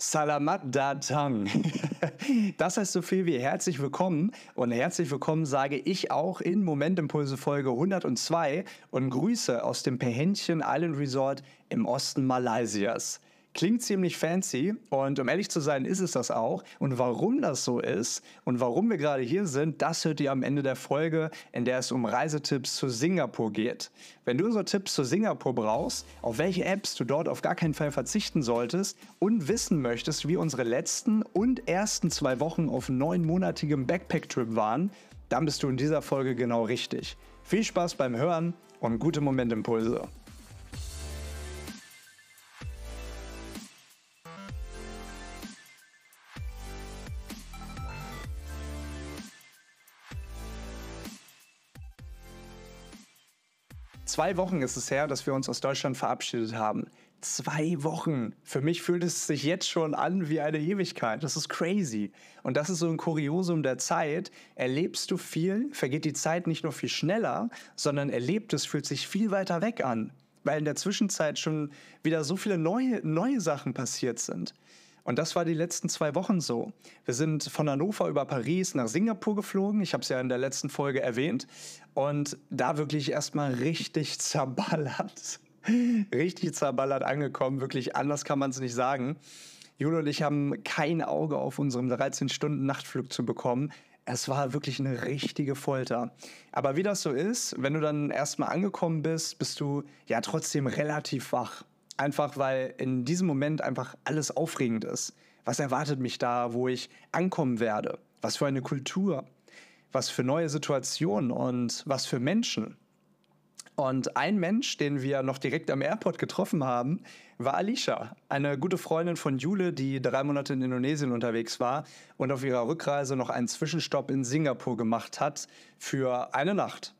Salamat Datang. Das heißt so viel wie herzlich willkommen und herzlich willkommen sage ich auch in Momentimpulse Folge 102 und Grüße aus dem Perhentian Island Resort im Osten Malaysias. Klingt ziemlich fancy und um ehrlich zu sein, ist es das auch. Und warum das so ist und warum wir gerade hier sind, das hört ihr am Ende der Folge, in der es um Reisetipps zu Singapur geht. Wenn du so Tipps zu Singapur brauchst, auf welche Apps du dort auf gar keinen Fall verzichten solltest und wissen möchtest, wie unsere letzten und ersten zwei Wochen auf neunmonatigem Backpack-Trip waren, dann bist du in dieser Folge genau richtig. Viel Spaß beim Hören und gute Momentimpulse. Zwei Wochen ist es her, dass wir uns aus Deutschland verabschiedet haben. Zwei Wochen. Für mich fühlt es sich jetzt schon an wie eine Ewigkeit. Das ist crazy. Und das ist so ein Kuriosum der Zeit. Erlebst du viel, vergeht die Zeit nicht nur viel schneller, sondern erlebt es fühlt sich viel weiter weg an. Weil in der Zwischenzeit schon wieder so viele neue, neue Sachen passiert sind. Und das war die letzten zwei Wochen so. Wir sind von Hannover über Paris nach Singapur geflogen. Ich habe es ja in der letzten Folge erwähnt. Und da wirklich erstmal richtig zerballert. richtig zerballert angekommen. Wirklich anders kann man es nicht sagen. Jule und ich haben kein Auge auf unserem 13-Stunden-Nachtflug zu bekommen. Es war wirklich eine richtige Folter. Aber wie das so ist, wenn du dann erstmal angekommen bist, bist du ja trotzdem relativ wach. Einfach weil in diesem Moment einfach alles aufregend ist. Was erwartet mich da, wo ich ankommen werde? Was für eine Kultur? Was für neue Situationen und was für Menschen? Und ein Mensch, den wir noch direkt am Airport getroffen haben, war Alicia, eine gute Freundin von Jule, die drei Monate in Indonesien unterwegs war und auf ihrer Rückreise noch einen Zwischenstopp in Singapur gemacht hat für eine Nacht.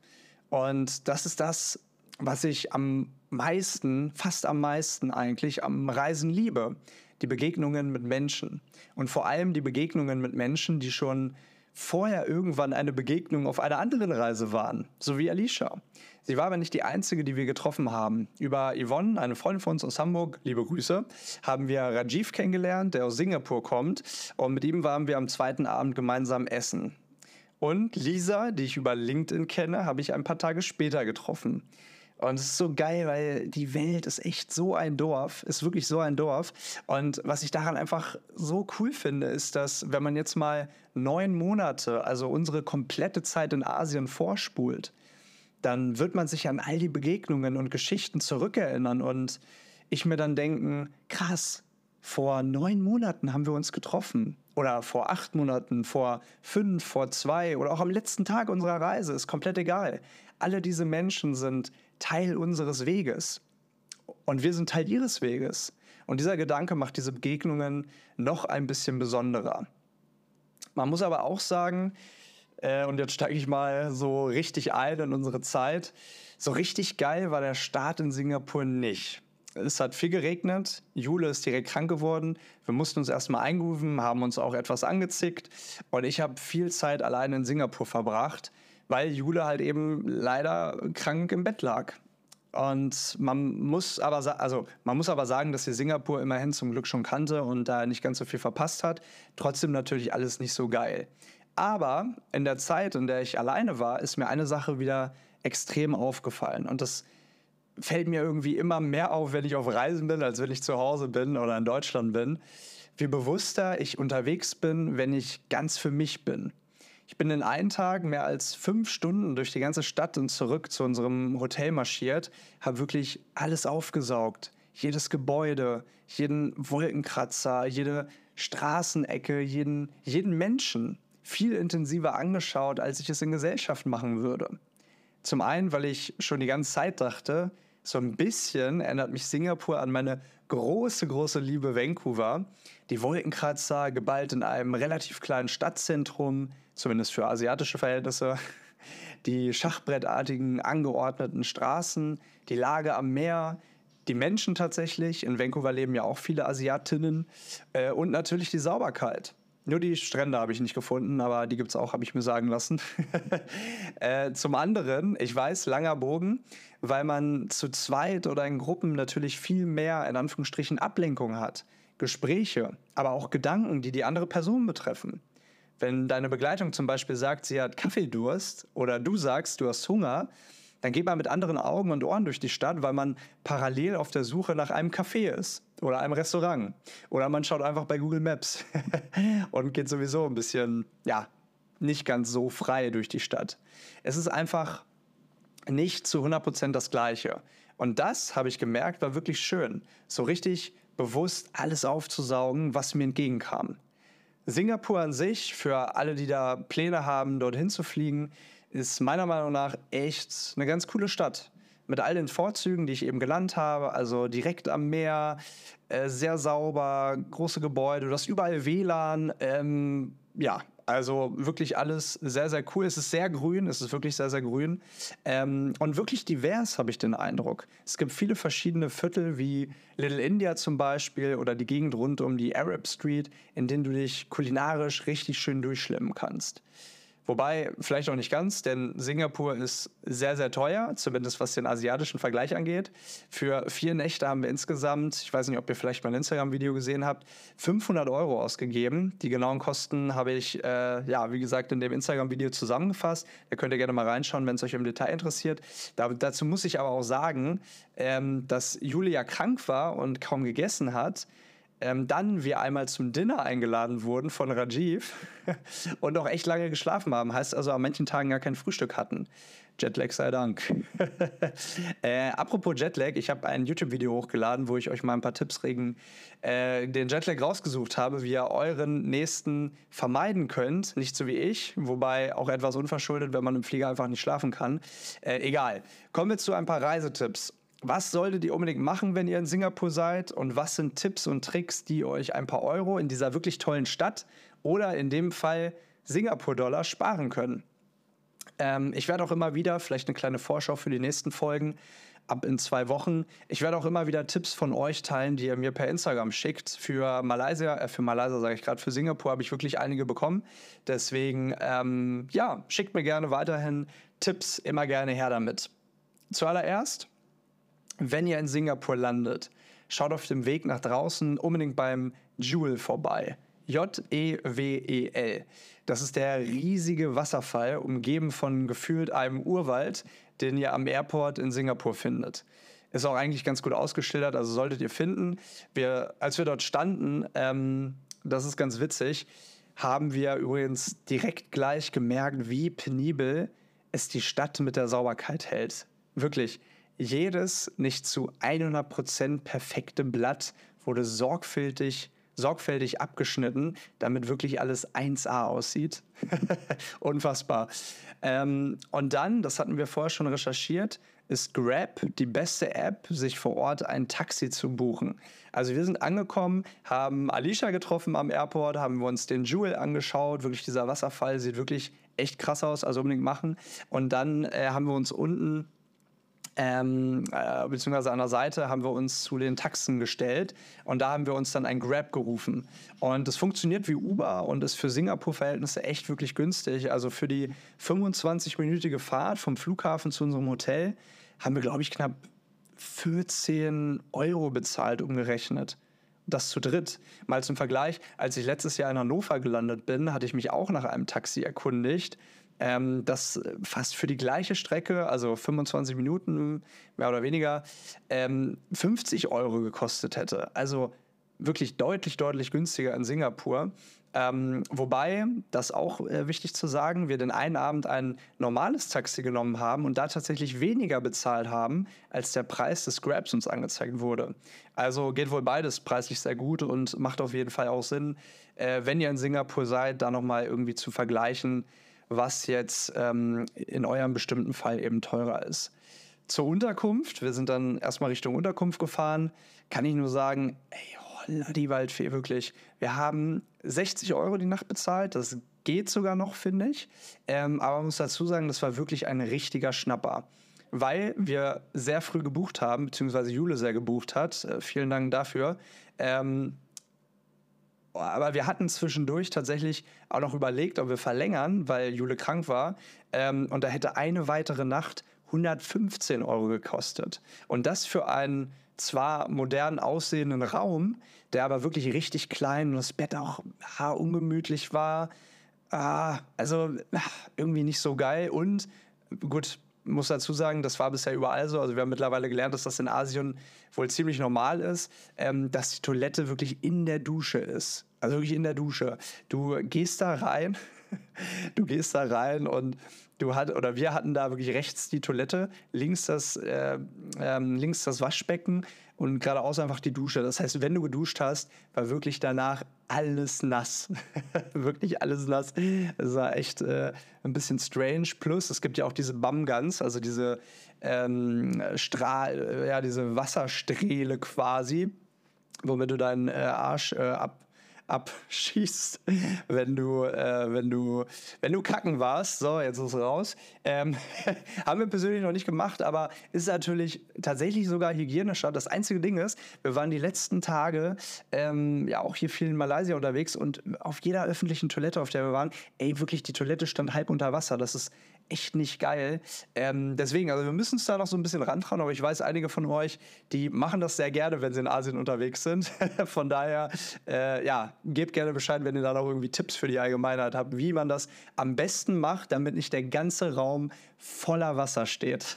Und das ist das, was ich am meisten, fast am meisten eigentlich am Reisen liebe. Die Begegnungen mit Menschen. Und vor allem die Begegnungen mit Menschen, die schon vorher irgendwann eine Begegnung auf einer anderen Reise waren, so wie Alicia. Sie war aber nicht die einzige, die wir getroffen haben. Über Yvonne, eine Freundin von uns aus Hamburg, liebe Grüße, haben wir Rajiv kennengelernt, der aus Singapur kommt. Und mit ihm waren wir am zweiten Abend gemeinsam essen. Und Lisa, die ich über LinkedIn kenne, habe ich ein paar Tage später getroffen. Und es ist so geil, weil die Welt ist echt so ein Dorf, ist wirklich so ein Dorf. Und was ich daran einfach so cool finde, ist, dass wenn man jetzt mal neun Monate, also unsere komplette Zeit in Asien vorspult, dann wird man sich an all die Begegnungen und Geschichten zurückerinnern und ich mir dann denken, krass, vor neun Monaten haben wir uns getroffen. Oder vor acht Monaten, vor fünf, vor zwei oder auch am letzten Tag unserer Reise, ist komplett egal. Alle diese Menschen sind Teil unseres Weges. Und wir sind Teil ihres Weges. Und dieser Gedanke macht diese Begegnungen noch ein bisschen besonderer. Man muss aber auch sagen, äh, und jetzt steige ich mal so richtig ein in unsere Zeit, so richtig geil war der Start in Singapur nicht. Es hat viel geregnet, Jule ist direkt krank geworden, wir mussten uns erstmal eingrooven, haben uns auch etwas angezickt und ich habe viel Zeit allein in Singapur verbracht weil Jule halt eben leider krank im Bett lag. Und man muss aber, also man muss aber sagen, dass sie Singapur immerhin zum Glück schon kannte und da nicht ganz so viel verpasst hat. Trotzdem natürlich alles nicht so geil. Aber in der Zeit, in der ich alleine war, ist mir eine Sache wieder extrem aufgefallen. Und das fällt mir irgendwie immer mehr auf, wenn ich auf Reisen bin, als wenn ich zu Hause bin oder in Deutschland bin. Wie bewusster ich unterwegs bin, wenn ich ganz für mich bin. Ich bin in einem Tag mehr als fünf Stunden durch die ganze Stadt und zurück zu unserem Hotel marschiert, habe wirklich alles aufgesaugt. Jedes Gebäude, jeden Wolkenkratzer, jede Straßenecke, jeden, jeden Menschen viel intensiver angeschaut, als ich es in Gesellschaft machen würde. Zum einen, weil ich schon die ganze Zeit dachte, so ein bisschen erinnert mich Singapur an meine große, große Liebe Vancouver. Die Wolkenkratzer geballt in einem relativ kleinen Stadtzentrum, zumindest für asiatische Verhältnisse. Die schachbrettartigen, angeordneten Straßen, die Lage am Meer, die Menschen tatsächlich. In Vancouver leben ja auch viele Asiatinnen. Äh, und natürlich die Sauberkeit. Nur die Strände habe ich nicht gefunden, aber die gibt es auch, habe ich mir sagen lassen. äh, zum anderen, ich weiß, langer Bogen, weil man zu zweit oder in Gruppen natürlich viel mehr, in Anführungsstrichen, Ablenkung hat. Gespräche, aber auch Gedanken, die die andere Person betreffen. Wenn deine Begleitung zum Beispiel sagt, sie hat Kaffeedurst oder du sagst, du hast Hunger, dann geht man mit anderen Augen und Ohren durch die Stadt, weil man parallel auf der Suche nach einem Café ist oder einem Restaurant. Oder man schaut einfach bei Google Maps und geht sowieso ein bisschen, ja, nicht ganz so frei durch die Stadt. Es ist einfach nicht zu 100% das Gleiche. Und das, habe ich gemerkt, war wirklich schön. So richtig bewusst alles aufzusaugen, was mir entgegenkam. Singapur an sich, für alle, die da Pläne haben, dorthin zu fliegen, ist meiner Meinung nach echt eine ganz coole Stadt. Mit all den Vorzügen, die ich eben genannt habe, also direkt am Meer, äh, sehr sauber, große Gebäude, du hast überall WLAN, ähm, ja, also wirklich alles sehr, sehr cool. Es ist sehr grün, es ist wirklich sehr, sehr grün. Ähm, und wirklich divers, habe ich den Eindruck. Es gibt viele verschiedene Viertel, wie Little India zum Beispiel oder die Gegend rund um die Arab Street, in denen du dich kulinarisch richtig schön durchschlemmen kannst. Wobei, vielleicht auch nicht ganz, denn Singapur ist sehr, sehr teuer, zumindest was den asiatischen Vergleich angeht. Für vier Nächte haben wir insgesamt, ich weiß nicht, ob ihr vielleicht mein Instagram-Video gesehen habt, 500 Euro ausgegeben. Die genauen Kosten habe ich, äh, ja, wie gesagt, in dem Instagram-Video zusammengefasst. Da könnt ihr gerne mal reinschauen, wenn es euch im Detail interessiert. Da, dazu muss ich aber auch sagen, ähm, dass Julia krank war und kaum gegessen hat ähm, dann wir einmal zum Dinner eingeladen wurden von Rajiv und auch echt lange geschlafen haben. Heißt also, an manchen Tagen gar kein Frühstück hatten. Jetlag sei Dank. äh, apropos Jetlag, ich habe ein YouTube-Video hochgeladen, wo ich euch mal ein paar Tipps regen, äh, den Jetlag rausgesucht habe, wie ihr euren nächsten vermeiden könnt. Nicht so wie ich, wobei auch etwas unverschuldet, wenn man im Flieger einfach nicht schlafen kann. Äh, egal. Kommen wir zu ein paar Reisetipps. Was solltet ihr unbedingt machen, wenn ihr in Singapur seid? Und was sind Tipps und Tricks, die euch ein paar Euro in dieser wirklich tollen Stadt oder in dem Fall Singapur-Dollar sparen können? Ähm, ich werde auch immer wieder, vielleicht eine kleine Vorschau für die nächsten Folgen, ab in zwei Wochen. Ich werde auch immer wieder Tipps von euch teilen, die ihr mir per Instagram schickt. Für Malaysia, äh, für Malaysia sage ich gerade, für Singapur habe ich wirklich einige bekommen. Deswegen, ähm, ja, schickt mir gerne weiterhin Tipps, immer gerne her damit. Zuallererst wenn ihr in Singapur landet, schaut auf dem Weg nach draußen unbedingt beim Jewel vorbei. J-E-W-E-L. Das ist der riesige Wasserfall, umgeben von gefühlt einem Urwald, den ihr am Airport in Singapur findet. Ist auch eigentlich ganz gut ausgeschildert, also solltet ihr finden. Wir, als wir dort standen, ähm, das ist ganz witzig, haben wir übrigens direkt gleich gemerkt, wie penibel es die Stadt mit der Sauberkeit hält. Wirklich jedes nicht zu 100% perfekte Blatt wurde sorgfältig, sorgfältig abgeschnitten, damit wirklich alles 1A aussieht. Unfassbar. Ähm, und dann, das hatten wir vorher schon recherchiert, ist Grab die beste App, sich vor Ort ein Taxi zu buchen. Also wir sind angekommen, haben Alicia getroffen am Airport, haben wir uns den Jewel angeschaut. Wirklich dieser Wasserfall sieht wirklich echt krass aus, also unbedingt machen. Und dann äh, haben wir uns unten ähm, äh, beziehungsweise an der Seite haben wir uns zu den Taxen gestellt und da haben wir uns dann ein Grab gerufen. Und das funktioniert wie Uber und ist für Singapur-Verhältnisse echt wirklich günstig. Also für die 25-minütige Fahrt vom Flughafen zu unserem Hotel haben wir, glaube ich, knapp 14 Euro bezahlt, umgerechnet das zu dritt. Mal zum Vergleich, als ich letztes Jahr in Hannover gelandet bin, hatte ich mich auch nach einem Taxi erkundigt ähm, das fast für die gleiche Strecke, also 25 Minuten mehr oder weniger, ähm, 50 Euro gekostet hätte. Also wirklich deutlich, deutlich günstiger in Singapur. Ähm, wobei, das auch äh, wichtig zu sagen, wir den einen Abend ein normales Taxi genommen haben und da tatsächlich weniger bezahlt haben, als der Preis des Grabs uns angezeigt wurde. Also geht wohl beides preislich sehr gut und macht auf jeden Fall auch Sinn, äh, wenn ihr in Singapur seid, da nochmal irgendwie zu vergleichen, was jetzt ähm, in eurem bestimmten Fall eben teurer ist. Zur Unterkunft, wir sind dann erstmal Richtung Unterkunft gefahren, kann ich nur sagen, ey, holla die Waldfee, wirklich. Wir haben 60 Euro die Nacht bezahlt, das geht sogar noch, finde ich. Ähm, aber man muss dazu sagen, das war wirklich ein richtiger Schnapper weil wir sehr früh gebucht haben, beziehungsweise Jule sehr gebucht hat. Äh, vielen Dank dafür. Ähm, aber wir hatten zwischendurch tatsächlich auch noch überlegt, ob wir verlängern, weil Jule krank war. Ähm, und da hätte eine weitere Nacht 115 Euro gekostet. Und das für einen zwar modern aussehenden Raum, der aber wirklich richtig klein und das Bett auch ja, ungemütlich war. Ah, also irgendwie nicht so geil. Und gut, muss dazu sagen, das war bisher überall so. Also wir haben mittlerweile gelernt, dass das in Asien wohl ziemlich normal ist, ähm, dass die Toilette wirklich in der Dusche ist. Also wirklich in der Dusche. Du gehst da rein, du gehst da rein und du hat oder wir hatten da wirklich rechts die Toilette, links das, äh, ähm, links das Waschbecken und geradeaus einfach die Dusche. Das heißt, wenn du geduscht hast, war wirklich danach alles nass. wirklich alles nass. Das war echt äh, ein bisschen strange. Plus, es gibt ja auch diese Bumguns, also diese ähm, Strahl, ja, diese Wassersträhle quasi, womit du deinen äh, Arsch äh, ab abschießt, wenn du, äh, wenn du, wenn du kacken warst. So, jetzt ist raus. Ähm, haben wir persönlich noch nicht gemacht, aber ist natürlich tatsächlich sogar hygienischer. Das einzige Ding ist, wir waren die letzten Tage ähm, ja auch hier viel in Malaysia unterwegs und auf jeder öffentlichen Toilette, auf der wir waren, ey, wirklich, die Toilette stand halb unter Wasser. Das ist echt nicht geil. Ähm, deswegen, also wir müssen uns da noch so ein bisschen rantrauen, aber ich weiß, einige von euch, die machen das sehr gerne, wenn sie in Asien unterwegs sind. von daher, äh, ja, gebt gerne Bescheid, wenn ihr da noch irgendwie Tipps für die Allgemeinheit habt, wie man das am besten macht, damit nicht der ganze Raum voller Wasser steht.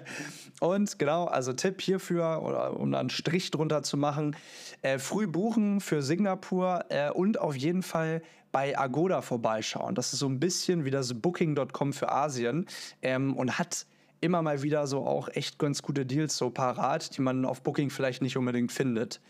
und genau, also Tipp hierfür, oder um da einen Strich drunter zu machen, äh, früh buchen für Singapur äh, und auf jeden Fall bei Agoda vorbeischauen. Das ist so ein bisschen wie das Booking.com für Asien ähm, und hat immer mal wieder so auch echt ganz gute Deals so parat, die man auf Booking vielleicht nicht unbedingt findet.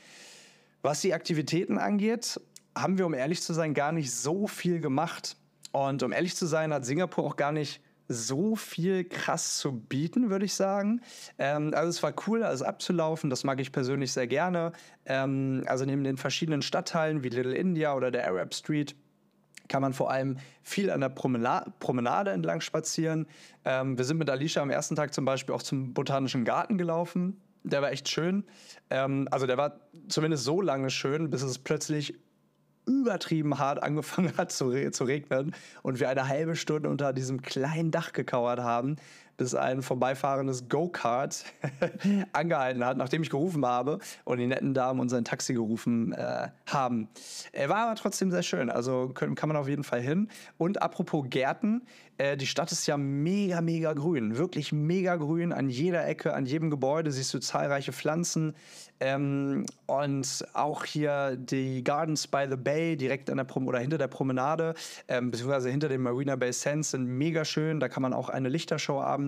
Was die Aktivitäten angeht, haben wir, um ehrlich zu sein, gar nicht so viel gemacht. Und um ehrlich zu sein, hat Singapur auch gar nicht so viel krass zu bieten, würde ich sagen. Ähm, also es war cool, alles abzulaufen. Das mag ich persönlich sehr gerne. Ähm, also neben den verschiedenen Stadtteilen wie Little India oder der Arab Street kann man vor allem viel an der Promena Promenade entlang spazieren. Ähm, wir sind mit Alicia am ersten Tag zum Beispiel auch zum Botanischen Garten gelaufen. Der war echt schön. Ähm, also der war zumindest so lange schön, bis es plötzlich übertrieben hart angefangen hat zu, zu regnen und wir eine halbe Stunde unter diesem kleinen Dach gekauert haben, bis ein vorbeifahrendes Go-Kart angehalten hat, nachdem ich gerufen habe und die netten Damen unser Taxi gerufen äh, haben. Er war aber trotzdem sehr schön, also können, kann man auf jeden Fall hin. Und apropos Gärten, äh, die Stadt ist ja mega, mega grün, wirklich mega grün. An jeder Ecke, an jedem Gebäude siehst du zahlreiche Pflanzen. Ähm, und auch hier die Gardens by the Bay, direkt an der Prom oder hinter der Promenade, ähm, beziehungsweise hinter dem Marina Bay Sands, sind mega schön. Da kann man auch eine Lichtershow abends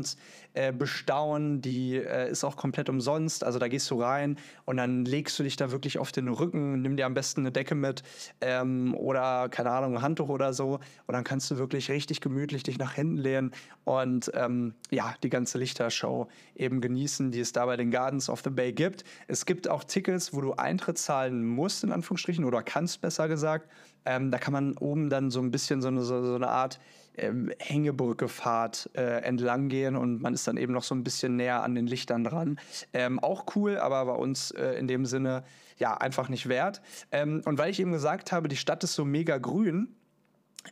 äh, bestaunen. Die äh, ist auch komplett umsonst. Also da gehst du rein und dann legst du dich da wirklich auf den Rücken, nimm dir am besten eine Decke mit ähm, oder, keine Ahnung, ein Handtuch oder so. Und dann kannst du wirklich richtig gemütlich dich nach hinten lehnen und ähm, ja, die ganze Lichtershow eben genießen, die es da bei den Gardens of the Bay gibt. Es gibt gibt auch Tickets, wo du Eintritt zahlen musst, in Anführungsstrichen, oder kannst besser gesagt. Ähm, da kann man oben dann so ein bisschen so eine, so, so eine Art ähm, Hängebrückefahrt äh, entlang gehen und man ist dann eben noch so ein bisschen näher an den Lichtern dran. Ähm, auch cool, aber bei uns äh, in dem Sinne ja einfach nicht wert. Ähm, und weil ich eben gesagt habe, die Stadt ist so mega grün,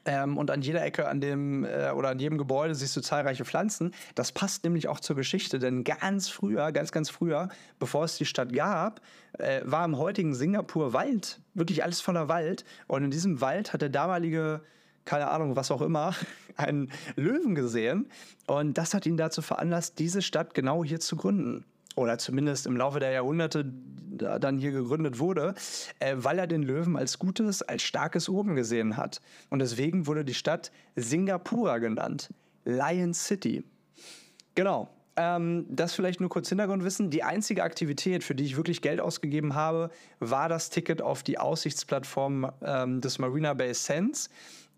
ähm, und an jeder Ecke an dem äh, oder an jedem Gebäude siehst du zahlreiche Pflanzen. Das passt nämlich auch zur Geschichte, denn ganz früher, ganz, ganz früher, bevor es die Stadt gab, äh, war im heutigen Singapur Wald, wirklich alles voller Wald. Und in diesem Wald hat der damalige keine Ahnung, was auch immer, einen Löwen gesehen. Und das hat ihn dazu veranlasst, diese Stadt genau hier zu gründen oder zumindest im Laufe der Jahrhunderte dann hier gegründet wurde, äh, weil er den Löwen als gutes, als starkes Oben gesehen hat. Und deswegen wurde die Stadt Singapura genannt. Lion City. Genau. Ähm, das vielleicht nur kurz Hintergrundwissen. Die einzige Aktivität, für die ich wirklich Geld ausgegeben habe, war das Ticket auf die Aussichtsplattform ähm, des Marina Bay Sands.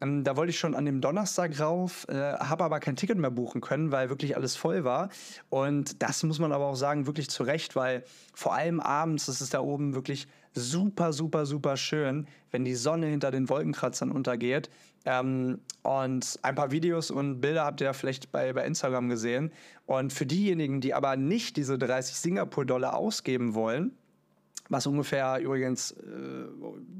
Ähm, da wollte ich schon an dem Donnerstag rauf, äh, habe aber kein Ticket mehr buchen können, weil wirklich alles voll war. Und das muss man aber auch sagen, wirklich zu Recht, weil vor allem abends ist es da oben wirklich super, super, super schön, wenn die Sonne hinter den Wolkenkratzern untergeht. Ähm, und ein paar Videos und Bilder habt ihr ja vielleicht bei, bei Instagram gesehen. Und für diejenigen, die aber nicht diese 30 Singapur-Dollar ausgeben wollen, was ungefähr übrigens äh,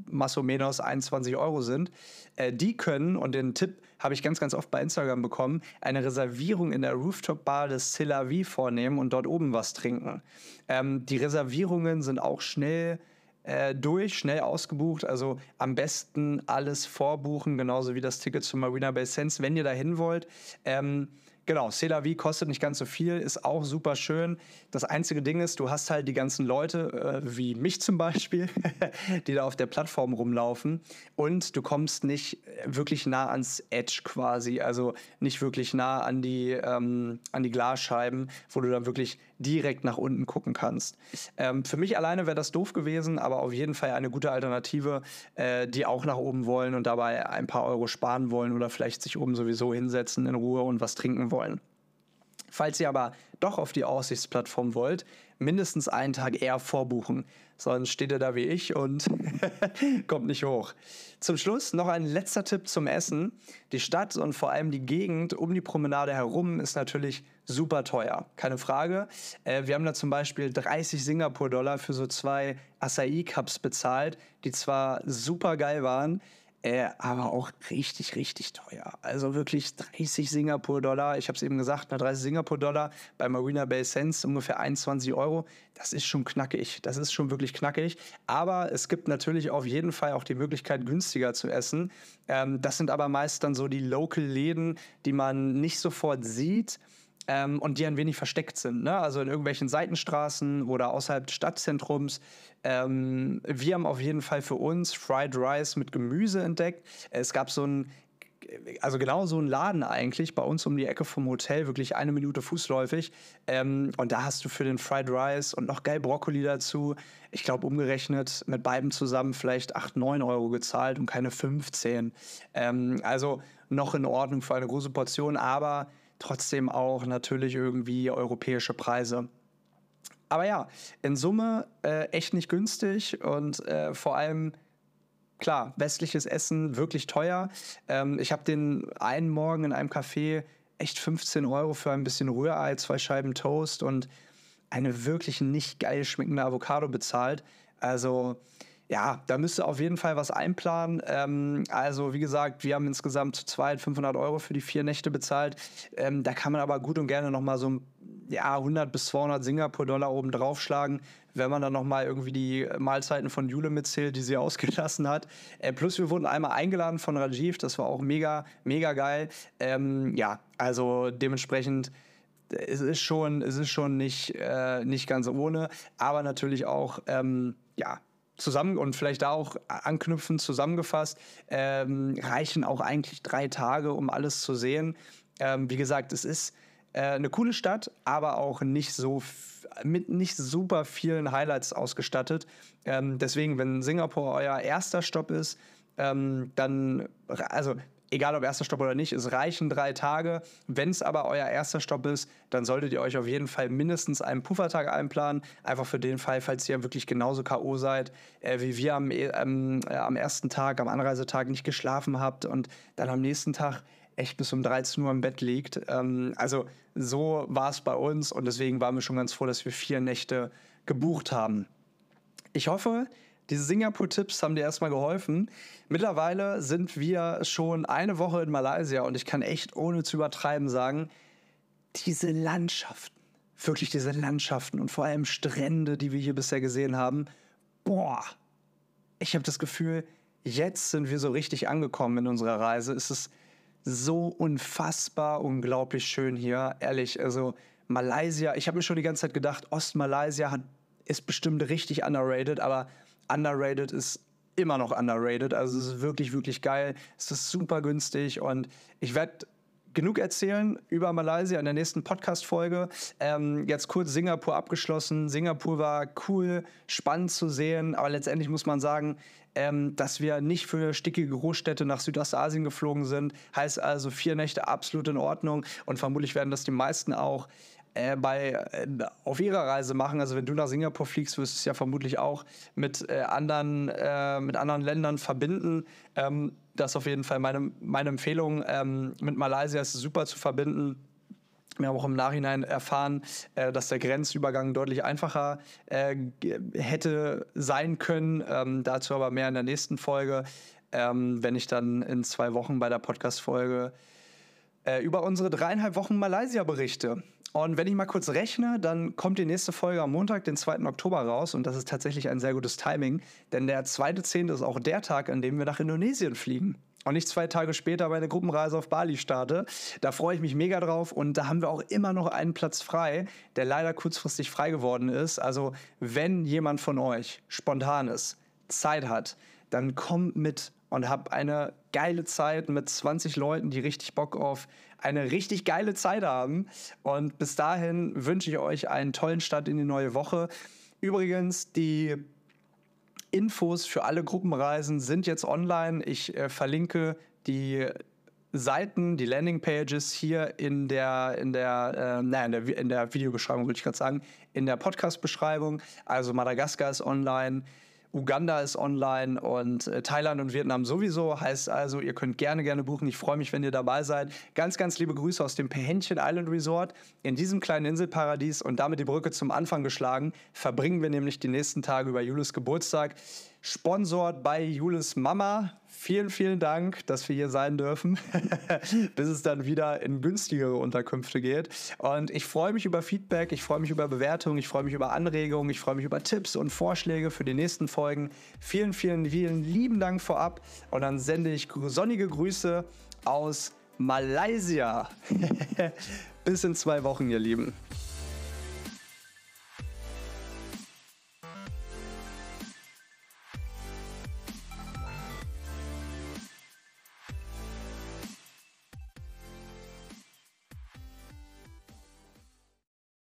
masso menos 21 Euro sind, äh, die können, und den Tipp habe ich ganz, ganz oft bei Instagram bekommen, eine Reservierung in der Rooftop-Bar des Cillavi vornehmen und dort oben was trinken. Ähm, die Reservierungen sind auch schnell äh, durch, schnell ausgebucht. Also am besten alles vorbuchen, genauso wie das Ticket zum Marina Bay Sands, wenn ihr da hin wollt. Ähm, Genau, C'est la vie kostet nicht ganz so viel, ist auch super schön. Das einzige Ding ist, du hast halt die ganzen Leute, äh, wie mich zum Beispiel, die da auf der Plattform rumlaufen und du kommst nicht wirklich nah ans Edge quasi, also nicht wirklich nah an die, ähm, an die Glasscheiben, wo du dann wirklich direkt nach unten gucken kannst. Ähm, für mich alleine wäre das doof gewesen, aber auf jeden Fall eine gute Alternative, äh, die auch nach oben wollen und dabei ein paar Euro sparen wollen oder vielleicht sich oben sowieso hinsetzen in Ruhe und was trinken wollen. Falls ihr aber doch auf die Aussichtsplattform wollt, mindestens einen Tag eher vorbuchen. Sonst steht ihr da wie ich und kommt nicht hoch. Zum Schluss noch ein letzter Tipp zum Essen. Die Stadt und vor allem die Gegend um die Promenade herum ist natürlich super teuer. Keine Frage. Äh, wir haben da zum Beispiel 30 Singapur-Dollar für so zwei Acai-Cups bezahlt, die zwar super geil waren, äh, aber auch richtig, richtig teuer. Also wirklich 30 Singapur-Dollar. Ich habe es eben gesagt, 30 ne, Singapur-Dollar bei Marina Bay Sands ungefähr 21 Euro. Das ist schon knackig. Das ist schon wirklich knackig. Aber es gibt natürlich auf jeden Fall auch die Möglichkeit, günstiger zu essen. Ähm, das sind aber meist dann so die Local-Läden, die man nicht sofort sieht ähm, und die ein wenig versteckt sind. Ne? Also in irgendwelchen Seitenstraßen oder außerhalb des Stadtzentrums. Ähm, wir haben auf jeden Fall für uns Fried Rice mit Gemüse entdeckt. Es gab so ein also genau so ein Laden eigentlich, bei uns um die Ecke vom Hotel, wirklich eine Minute fußläufig. Ähm, und da hast du für den Fried Rice und noch geil Brokkoli dazu, ich glaube umgerechnet mit beiden zusammen vielleicht 8, 9 Euro gezahlt und keine 15. Ähm, also noch in Ordnung für eine große Portion, aber trotzdem auch natürlich irgendwie europäische Preise. Aber ja, in Summe äh, echt nicht günstig und äh, vor allem klar, westliches Essen wirklich teuer. Ähm, ich habe den einen Morgen in einem Café echt 15 Euro für ein bisschen Rührei, zwei Scheiben Toast und eine wirklich nicht geil schmeckende Avocado bezahlt. Also ja, da müsste auf jeden Fall was einplanen. Ähm, also, wie gesagt, wir haben insgesamt 200, 500 Euro für die vier Nächte bezahlt. Ähm, da kann man aber gut und gerne nochmal so ja, 100 bis 200 Singapur-Dollar oben draufschlagen, wenn man dann nochmal irgendwie die Mahlzeiten von Jule mitzählt, die sie ausgelassen hat. Äh, plus, wir wurden einmal eingeladen von Rajiv, das war auch mega, mega geil. Ähm, ja, also dementsprechend es ist schon, es ist schon nicht, äh, nicht ganz ohne, aber natürlich auch, ähm, ja, zusammen und vielleicht da auch anknüpfend zusammengefasst, ähm, reichen auch eigentlich drei Tage, um alles zu sehen. Ähm, wie gesagt, es ist äh, eine coole Stadt, aber auch nicht so mit nicht super vielen Highlights ausgestattet. Ähm, deswegen, wenn Singapur euer erster Stopp ist, ähm, dann, also egal ob erster Stopp oder nicht, es reichen drei Tage. Wenn es aber euer erster Stopp ist, dann solltet ihr euch auf jeden Fall mindestens einen Puffertag einplanen. Einfach für den Fall, falls ihr wirklich genauso K.O. seid, äh, wie wir am, ähm, äh, am ersten Tag, am Anreisetag nicht geschlafen habt und dann am nächsten Tag echt bis um 13 Uhr im Bett liegt. Ähm, also so war es bei uns und deswegen waren wir schon ganz froh, dass wir vier Nächte gebucht haben. Ich hoffe, diese Singapur-Tipps haben dir erstmal geholfen. Mittlerweile sind wir schon eine Woche in Malaysia und ich kann echt ohne zu übertreiben sagen, diese Landschaften, wirklich diese Landschaften und vor allem Strände, die wir hier bisher gesehen haben, boah, ich habe das Gefühl, jetzt sind wir so richtig angekommen in unserer Reise. Es ist so unfassbar unglaublich schön hier, ehrlich. Also Malaysia, ich habe mir schon die ganze Zeit gedacht, Ostmalaysia hat, ist bestimmt richtig underrated, aber underrated ist immer noch underrated. Also es ist wirklich, wirklich geil. Es ist super günstig und ich werde genug erzählen über Malaysia in der nächsten Podcast-Folge. Ähm, jetzt kurz Singapur abgeschlossen. Singapur war cool, spannend zu sehen, aber letztendlich muss man sagen, ähm, dass wir nicht für stickige Großstädte nach Südostasien geflogen sind. Heißt also vier Nächte absolut in Ordnung und vermutlich werden das die meisten auch äh, bei, äh, auf ihrer Reise machen. Also wenn du nach Singapur fliegst, wirst du es ja vermutlich auch mit, äh, anderen, äh, mit anderen Ländern verbinden. Ähm, das ist auf jeden Fall meine, meine Empfehlung. Ähm, mit Malaysia ist es super zu verbinden. Wir haben auch im Nachhinein erfahren, äh, dass der Grenzübergang deutlich einfacher äh, hätte sein können. Ähm, dazu aber mehr in der nächsten Folge, ähm, wenn ich dann in zwei Wochen bei der Podcast-Folge über unsere dreieinhalb Wochen Malaysia berichte. Und wenn ich mal kurz rechne, dann kommt die nächste Folge am Montag, den 2. Oktober raus. Und das ist tatsächlich ein sehr gutes Timing, denn der 2.10. ist auch der Tag, an dem wir nach Indonesien fliegen und nicht zwei Tage später meine Gruppenreise auf Bali starte. Da freue ich mich mega drauf und da haben wir auch immer noch einen Platz frei, der leider kurzfristig frei geworden ist. Also wenn jemand von euch spontanes Zeit hat, dann kommt mit und habt eine geile Zeit mit 20 Leuten, die richtig Bock auf eine richtig geile Zeit haben. Und bis dahin wünsche ich euch einen tollen Start in die neue Woche. Übrigens, die Infos für alle Gruppenreisen sind jetzt online. Ich äh, verlinke die Seiten, die Landingpages hier in der, in der, äh, nein, in der, in der Videobeschreibung, würde ich gerade sagen, in der Podcast-Beschreibung. Also Madagaskar ist online, Uganda ist online und äh, Thailand und Vietnam sowieso. Heißt also, ihr könnt gerne, gerne buchen. Ich freue mich, wenn ihr dabei seid. Ganz, ganz liebe Grüße aus dem Pehentchen Island Resort. In diesem kleinen Inselparadies und damit die Brücke zum Anfang geschlagen, verbringen wir nämlich die nächsten Tage über Julis Geburtstag. Sponsort bei Julis Mama. Vielen, vielen Dank, dass wir hier sein dürfen, bis es dann wieder in günstigere Unterkünfte geht. Und ich freue mich über Feedback, ich freue mich über Bewertungen, ich freue mich über Anregungen, ich freue mich über Tipps und Vorschläge für die nächsten Folgen. Vielen, vielen, vielen lieben Dank vorab. Und dann sende ich sonnige Grüße aus Malaysia. bis in zwei Wochen, ihr Lieben.